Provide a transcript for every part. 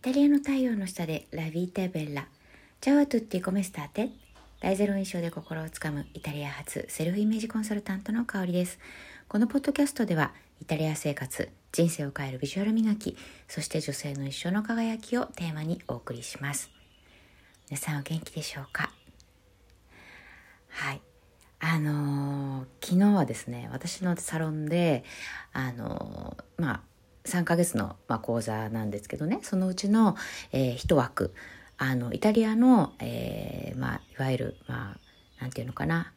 イタリアの太陽の下でラビータベッラ。チャワトゥッティコメスターテ。大ゼロ印象で心をつかむイタリア発セルフイメージコンサルタントの香りです。このポッドキャストではイタリア生活、人生を変えるビジュアル磨き、そして女性の一生の輝きをテーマにお送りします。皆さんお元気でしょうか？はい。あのー、昨日はですね、私のサロンで、あのー、まあ、3ヶ月の、まあ、講座なんですけどね。そのうちの、えー、1枠。あのイタリアの、えーまあ、いわゆる、まあ、なんていうのかな。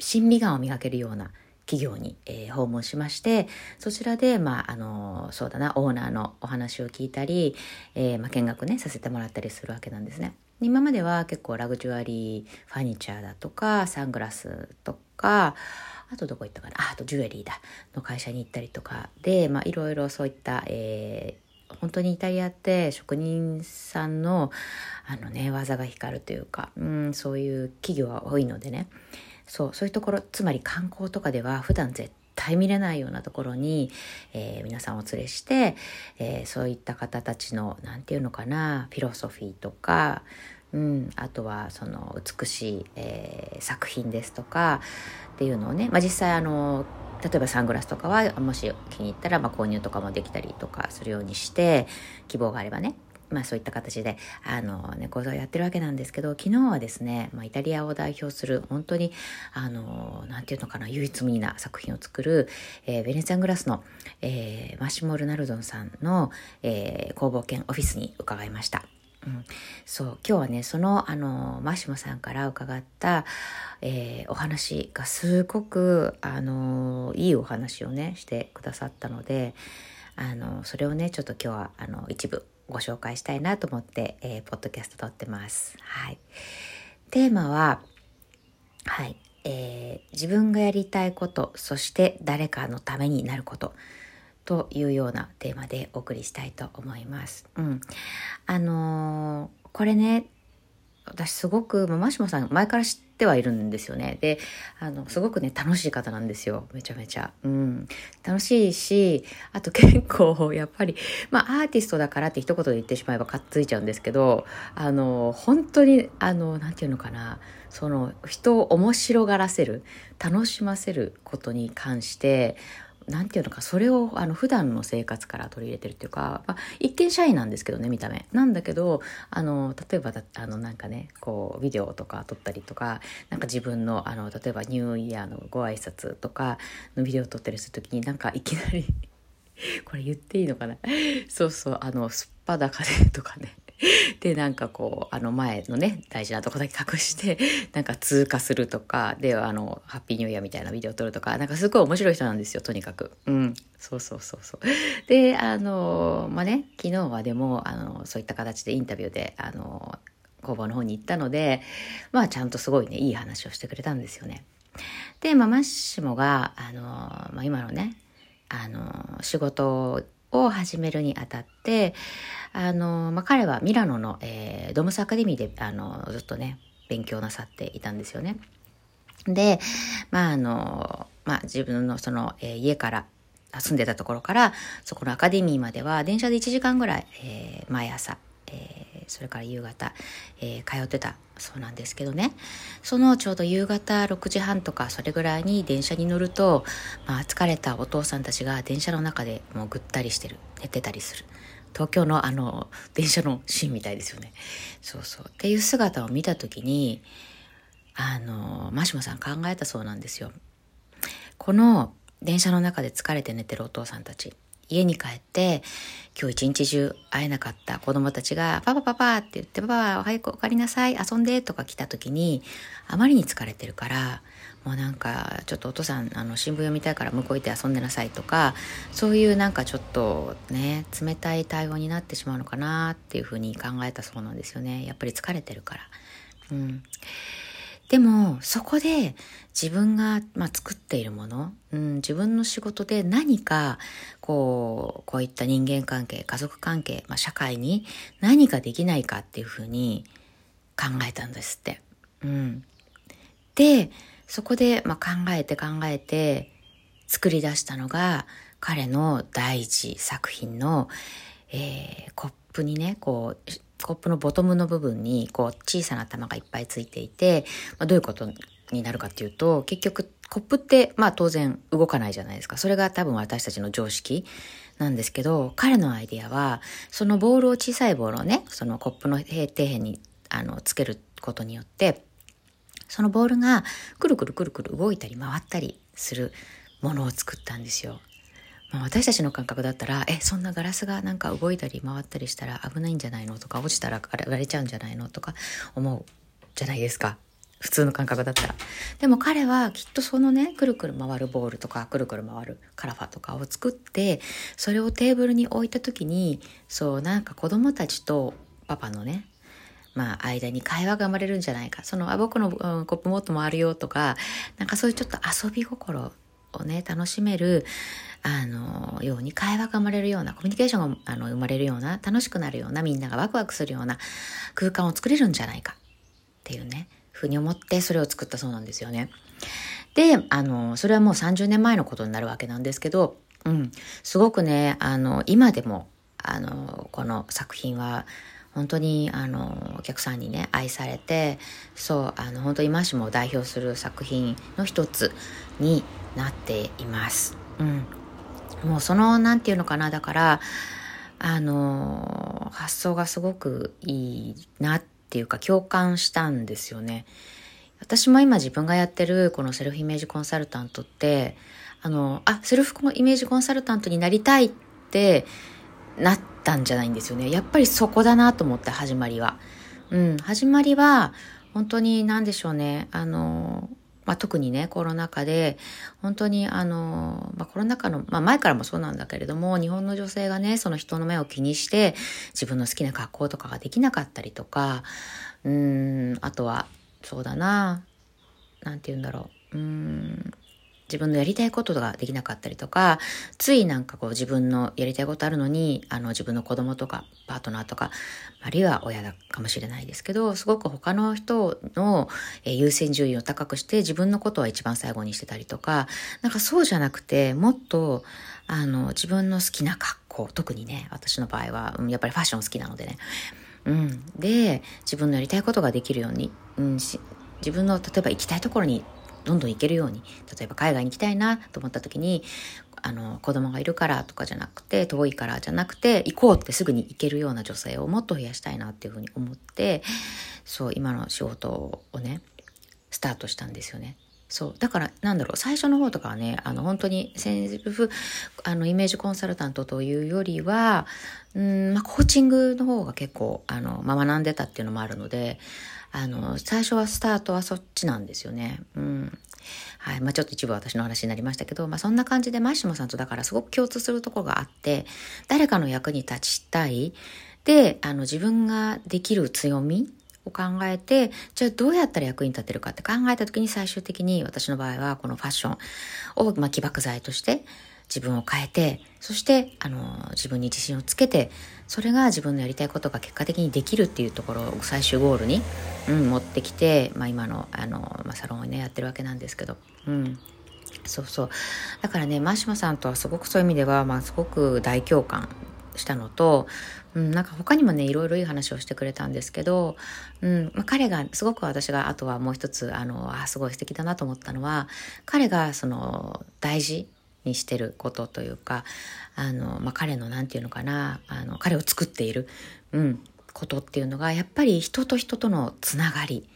審美眼を磨けるような企業に、えー、訪問しましてそちらで、まあ、あのそうだなオーナーのお話を聞いたり、えーまあ、見学ねさせてもらったりするわけなんですね。今までは結構ラグジュアリーファニチャーだとかサングラスとかあとどこ行ったかな？あとジュエリーだ。の会社に行ったりとか。で、まあ、いろいろそういった、えー、本当にイタリアって職人さんのあのね技が光るというか、うん、そういう企業は多いのでね。そうそういうところつまり観光とかでは普段絶対見れないようなところに、えー、皆さんお連れして、えー、そういった方たちの何て言うのかなフィロソフィーとかうん、あとはその美しい、えー、作品ですとかっていうのをね、まあ、実際あの例えばサングラスとかはもし気に入ったらまあ購入とかもできたりとかするようにして希望があればねまあそういった形で、あのね、講座をやってるわけなんですけど、昨日はですね、まあイタリアを代表する、本当に、あの、なんていうのかな、唯一無二な作品を作る、えー、ベネツィアングラスの、えー、マシモ・ルナルドンさんの、えー、工房兼オフィスに伺いました。うん、そう今日はねそのあのマシモさんから伺った、えー、お話がすごくあのいいお話をねしてくださったのであのそれをねちょっと今日はあの一部ご紹介したいなと思って、えー、ポッドキャスト撮ってます。はい、テーマは、はいえー、自分がやりたいことそして誰かのためになること。というようなテーマでお送りしたいと思います。うん。あのー、これね、私すごく、マシモさん前から知ってはいるんですよね。で、あの、すごくね、楽しい方なんですよ。めちゃめちゃ。うん。楽しいし、あと結構、やっぱり、まあ、アーティストだからって一言で言ってしまえばかっついちゃうんですけど、あの、本当に、あの、なんていうのかな、その、人を面白がらせる、楽しませることに関して、なんていうのか、それを、あの、普段の生活から取り入れてるっていうか、まあ、一見シャイなんですけどね、見た目。なんだけど、あの、例えばだ、あの、なんかね、こう、ビデオとか撮ったりとか、なんか自分の、あの、例えばニューイヤーのご挨拶とかのビデオを撮ったりするときに、なんかいきなり これ言っていいのかな？そうそう、あの、すっぱだかでとかね。で、なんかこう、あの前のね、大事なとこだけ隠して、なんか通過するとか、で、あの、ハッピーニューイヤーみたいなビデオ撮るとか、なんかすごい面白い人なんですよ、とにかく。うん。そうそうそうそう。で、あの、まあね、昨日はでも、あの、そういった形でインタビューで、あの、工房の方に行ったので、まあちゃんとすごいね、いい話をしてくれたんですよね。で、まあマッシモが、あの、まあ今のね、あの、仕事を始めるにあたって、あの、まあ、彼はミラノの、えー、ドムスアカデミーで、あの、ずっとね、勉強なさっていたんですよね。で、まあ、あの、まあ、自分のその、えー、家から、住んでたところから、そこのアカデミーまでは、電車で1時間ぐらい、えー、毎朝、えー、それから夕方、えー、通ってたそうなんですけどね。そのちょうど夕方6時半とかそれぐらいに電車に乗ると、まあ、疲れたお父さんたちが電車の中でもうぐったりしてる。寝てたりする。東京のあの電車のシーンみたいですよね。そうそう。っていう姿を見た時にあのマシモさん考えたそうなんですよ。この電車の中で疲れて寝てるお父さんたち。家に帰って、今日一日中会えなかった子供たちが、パパパパって言って、パパおはようお帰りなさい、遊んでとか来た時に、あまりに疲れてるから、もうなんか、ちょっとお父さん、あの、新聞読みたいから向こう行って遊んでなさいとか、そういうなんかちょっとね、冷たい対応になってしまうのかなっていうふうに考えたそうなんですよね。やっぱり疲れてるから。うん。でも、そこで自分が、まあ、作っているもの、うん、自分の仕事で何か、こう、こういった人間関係、家族関係、まあ、社会に何かできないかっていうふうに考えたんですって。うん。で、そこで、まあ、考えて考えて作り出したのが、彼の第一作品の、えー、コップにね、こう、コップのボトムの部分にこう小さな玉がいっぱいついていて、まあ、どういうことになるかっていうと、結局コップってまあ当然動かないじゃないですか。それが多分私たちの常識なんですけど、彼のアイデアは、そのボールを小さいボールをね、そのコップの底辺にあのつけることによって、そのボールがくるくるくるくる動いたり回ったりするものを作ったんですよ。まあ、私たちの感覚だったら、え、そんなガラスがなんか動いたり回ったりしたら危ないんじゃないのとか、落ちたら割れちゃうんじゃないのとか思うじゃないですか。普通の感覚だったら。でも彼はきっとそのね、くるくる回るボールとか、くるくる回るカラファとかを作って、それをテーブルに置いた時に、そうなんか子供たちとパパのね、まあ、間に会話が生まれるんじゃないか。その、あ、僕の、うん、コップもっと回るよとか、なんかそういうちょっと遊び心をね、楽しめる、あの、ように会話が生まれるような、コミュニケーションがあの生まれるような、楽しくなるような、みんながワクワクするような空間を作れるんじゃないかっていうね、ふうに思ってそれを作ったそうなんですよね。で、あの、それはもう30年前のことになるわけなんですけど、うん、すごくね、あの、今でも、あの、この作品は、本当にあのお客さんにね愛されてそうあの本当にマシモを代表する作品の一つになっています。うん、もうその何て言うのかなだからあの発想がすごくいいなっていうか共感したんですよね。私も今自分がやってるこのセルフイメージコンサルタントってあのあセルフイメージコンサルタントになりたいってなったんじゃないんですよね。やっぱりそこだなと思って始まりは。うん、始まりは本当に何でしょうね。あのまあ、特にね、コロナ禍で、本当にあの、まあ、コロナ禍の、まあ、前からもそうなんだけれども、日本の女性がね、その人の目を気にして、自分の好きな格好とかができなかったりとか、うん、あとは、そうだな、なんて言うんだろう、うん、自分のやりたいことができなかったりとか、ついなんかこう自分のやりたいことあるのに、あの自分の子供とかパートナーとか、あるいは親だかもしれないですけど、すごく他の人の優先順位を高くして自分のことは一番最後にしてたりとか、なんかそうじゃなくて、もっとあの自分の好きな格好、特にね、私の場合は、やっぱりファッション好きなのでね、うん。で、自分のやりたいことができるように、うん、自分の例えば行きたいところにどんどん行けるように例えば海外に行きたいなと思った時にあの子供がいるからとかじゃなくて遠いからじゃなくて行こうってすぐに行けるような女性をもっと増やしたいなっていうふうに思ってそう今の仕事をねスタートしたんですよね。そうだからなんだろう最初の方とかはねあの本当にセンフあのイメージコンサルタントというよりはうん、まあ、コーチングの方が結構あの、まあ、学んでたっていうのもあるのであの、最初はスタートはそっちなんですよね。うん。はい。まあちょっと一部私の話になりましたけど、まあそんな感じでマッシモさんとだからすごく共通するところがあって、誰かの役に立ちたい。で、あの自分ができる強みを考えて、じゃあどうやったら役に立てるかって考えた時に最終的に私の場合はこのファッションを、まあ、起爆剤として自分を変えて、そして、あの、自分に自信をつけて、それが自分のやりたいことが結果的にできるっていうところを最終ゴールに、うん、持ってきて、まあ今の、あの、まあ、サロンをね、やってるわけなんですけど、うん。そうそう。だからね、マシマさんとはすごくそういう意味では、まあすごく大共感したのと、うん、なんか他にもね、いろいろいい話をしてくれたんですけど、うん、まあ、彼が、すごく私が、あとはもう一つ、あの、あ、すごい素敵だなと思ったのは、彼が、その、大事にしてることというかあの、まあ、彼の何て言うのかなあの彼を作っている、うん、ことっていうのがやっぱり人と人とのつながり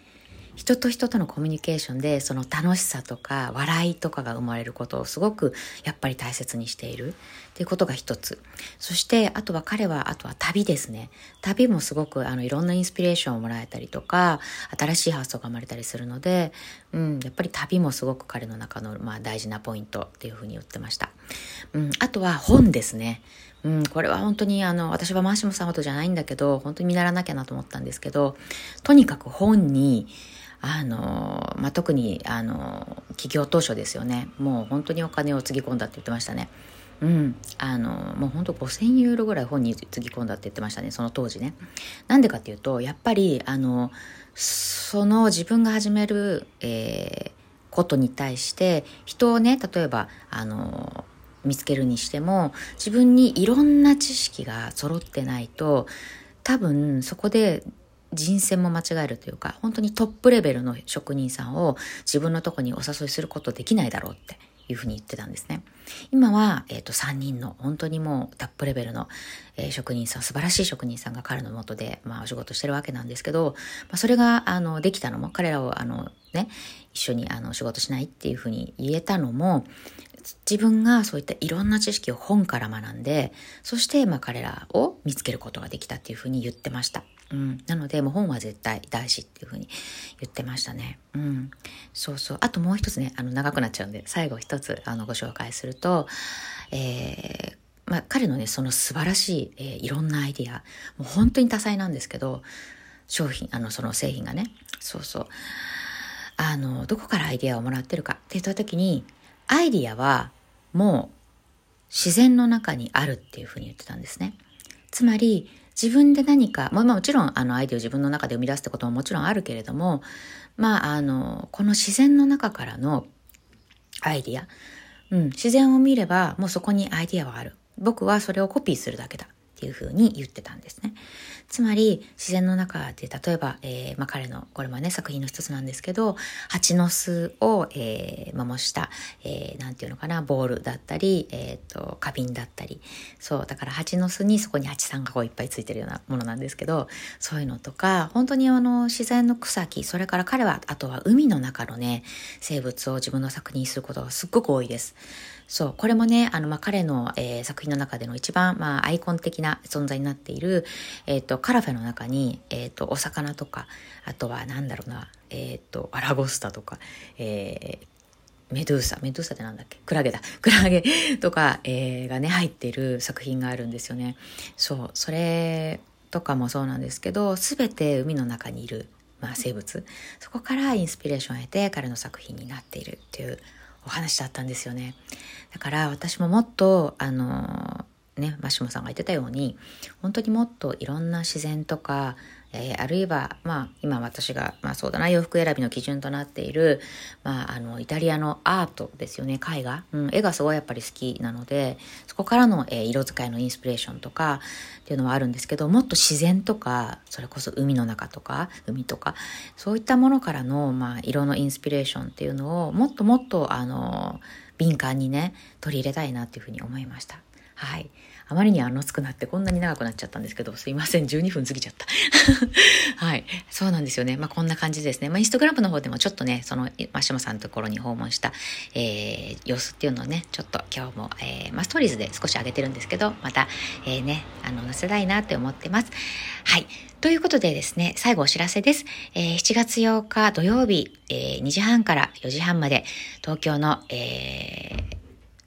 人と人とのコミュニケーションでその楽しさとか笑いとかが生まれることをすごくやっぱり大切にしているっていうことが一つ。そしてあとは彼はあとは旅ですね。旅もすごくあのいろんなインスピレーションをもらえたりとか新しい発想が生まれたりするので、うん、やっぱり旅もすごく彼の中のまあ大事なポイントっていうふうに言ってました。うん、あとは本ですね。うん、これは本当にあの、私はマーシモさんほどじゃないんだけど、本当に見習わなきゃなと思ったんですけど、とにかく本に、あの、まあ、特に、あの、企業当初ですよね。もう本当にお金をつぎ込んだって言ってましたね。うん。あの、もう本当5000ユーロぐらい本につぎ込んだって言ってましたね。その当時ね。なんでかっていうと、やっぱり、あの、その自分が始める、えー、ことに対して、人をね、例えば、あの、見つけるにしても自分にいろんな知識が揃ってないと多分そこで人選も間違えるというか本当にトップレベルの職人さんを自分のとこにお誘いすることできないだろうっていうふうに言ってたんですね。今は、えっ、ー、と、3人の本当にもうタップレベルの、えー、職人さん、素晴らしい職人さんが彼のもとで、まあ、お仕事してるわけなんですけど、まあ、それが、あの、できたのも、彼らを、あの、ね、一緒に、あの、仕事しないっていうふうに言えたのも、自分がそういったいろんな知識を本から学んで、そして、まあ、彼らを見つけることができたっていうふうに言ってました。うん。なので、もう本は絶対大事っていうふうに言ってましたね。うん。そうそう。あともう一つね、あの、長くなっちゃうんで、最後一つ、あの、ご紹介すると、えー、まあ、彼のね、その素晴らしい、えー、いろんなアイディア、もう本当に多彩なんですけど、商品、あの、その製品がね、そうそう。あの、どこからアイディアをもらってるかって言った時に、アイディアはもう自然の中にあるっていうふうに言ってたんですね。つまり、自分で何か、まあ、もちろんあのアイディアを自分の中で生み出すってことももちろんあるけれども、まあ、あの、この自然の中からのアイディア、うん、自然を見ればもうそこにアイディアはある。僕はそれをコピーするだけだっていうふうに言ってたんですね。つまり自然の中で例えば、えーまあ、彼のこれもね作品の一つなんですけど蜂の巣を、えー、模した、えー、なんていうのかなボールだったり、えーと、花瓶だったりそうだから蜂の巣にそこに蜂さんがこういっぱいついてるようなものなんですけどそういうのとか本当にあの自然の草木それから彼はあとは海の中のね生物を自分の作品にすることがすっごく多いです。そう、これもね、あの、まあ、彼の、えー、作品の中での一番、まあ、アイコン的な存在になっている、えっ、ー、と、カラフェの中に、えっ、ー、と、お魚とか、あとは、なんだろうな、えっ、と、アラゴスタとか、えメドゥーサ、メドゥーサってなんだっけ？クラゲだ。クラゲとか、えー、がね、入っている作品があるんですよね。そう、それとかもそうなんですけど、すべて海の中にいる、まあ、生物。そこからインスピレーションを得て彼の作品になっているっていうお話だったんですよね。だから私ももっと、あの、ね、マシモさんが言ってたように、本当にもっといろんな自然とか、えー、あるいは、まあ、今私が、まあそうだな、洋服選びの基準となっている、まあ、あの、イタリアのアートですよね、絵画。うん、絵がすごいやっぱり好きなので、そこからの、えー、色使いのインスピレーションとかっていうのはあるんですけど、もっと自然とか、それこそ海の中とか、海とか、そういったものからの、まあ、色のインスピレーションっていうのを、もっともっと、あの、敏感にね、取り入れたいなっていうふうに思いました。はい。あまりにあのつくなってこんなに長くなっちゃったんですけど、すいません、12分過ぎちゃった。はい。そうなんですよね。まあ、こんな感じですね。まあ、インスタグラムの方でもちょっとね、その、マシモさんのところに訪問した、えー、様子っていうのをね、ちょっと今日も、えー、まあ、ストーリーズで少し上げてるんですけど、また、えー、ね、あの、載せたいなって思ってます。はい。ということでですね、最後お知らせです。えー、7月8日土曜日、えー、2時半から4時半まで、東京の、えー、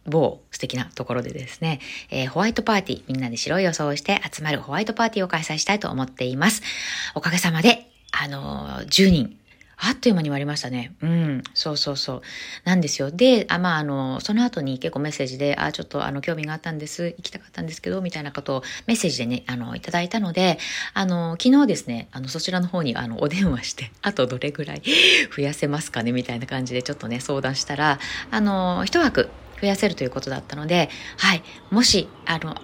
某素敵なところでですね、えー、ホワイトパーティー、みんなで白い予想をして集まるホワイトパーティーを開催したいと思っています。おかげさまで、あのー、10人、あっという間に終わりましたね。うん。そうそうそう。なんですよ。で、あまあ、あの、その後に結構メッセージで、あ、ちょっとあの、興味があったんです。行きたかったんですけど、みたいなことをメッセージでね、あの、いただいたので、あの、昨日ですね、あの、そちらの方に、あの、お電話して、あとどれぐらい 増やせますかね、みたいな感じでちょっとね、相談したら、あの、一枠増やせるということだったので、はい、もし、あの、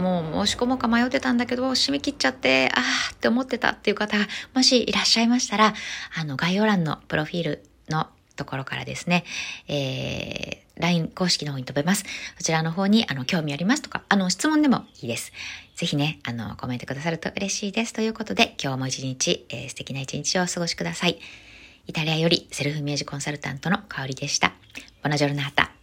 もう申し込もうか迷ってたんだけど、締め切っちゃって、あーって思ってたっていう方が、もしいらっしゃいましたら、あの、概要欄のプロフィールのところからですね、えー、LINE 公式の方に飛べます。そちらの方に、あの、興味ありますとか、あの、質問でもいいです。ぜひね、あの、コメントくださると嬉しいです。ということで、今日も一日、えー、素敵な一日をお過ごしください。イタリアよりセルフイメージコンサルタントの香りでした。ボナジョルナータ。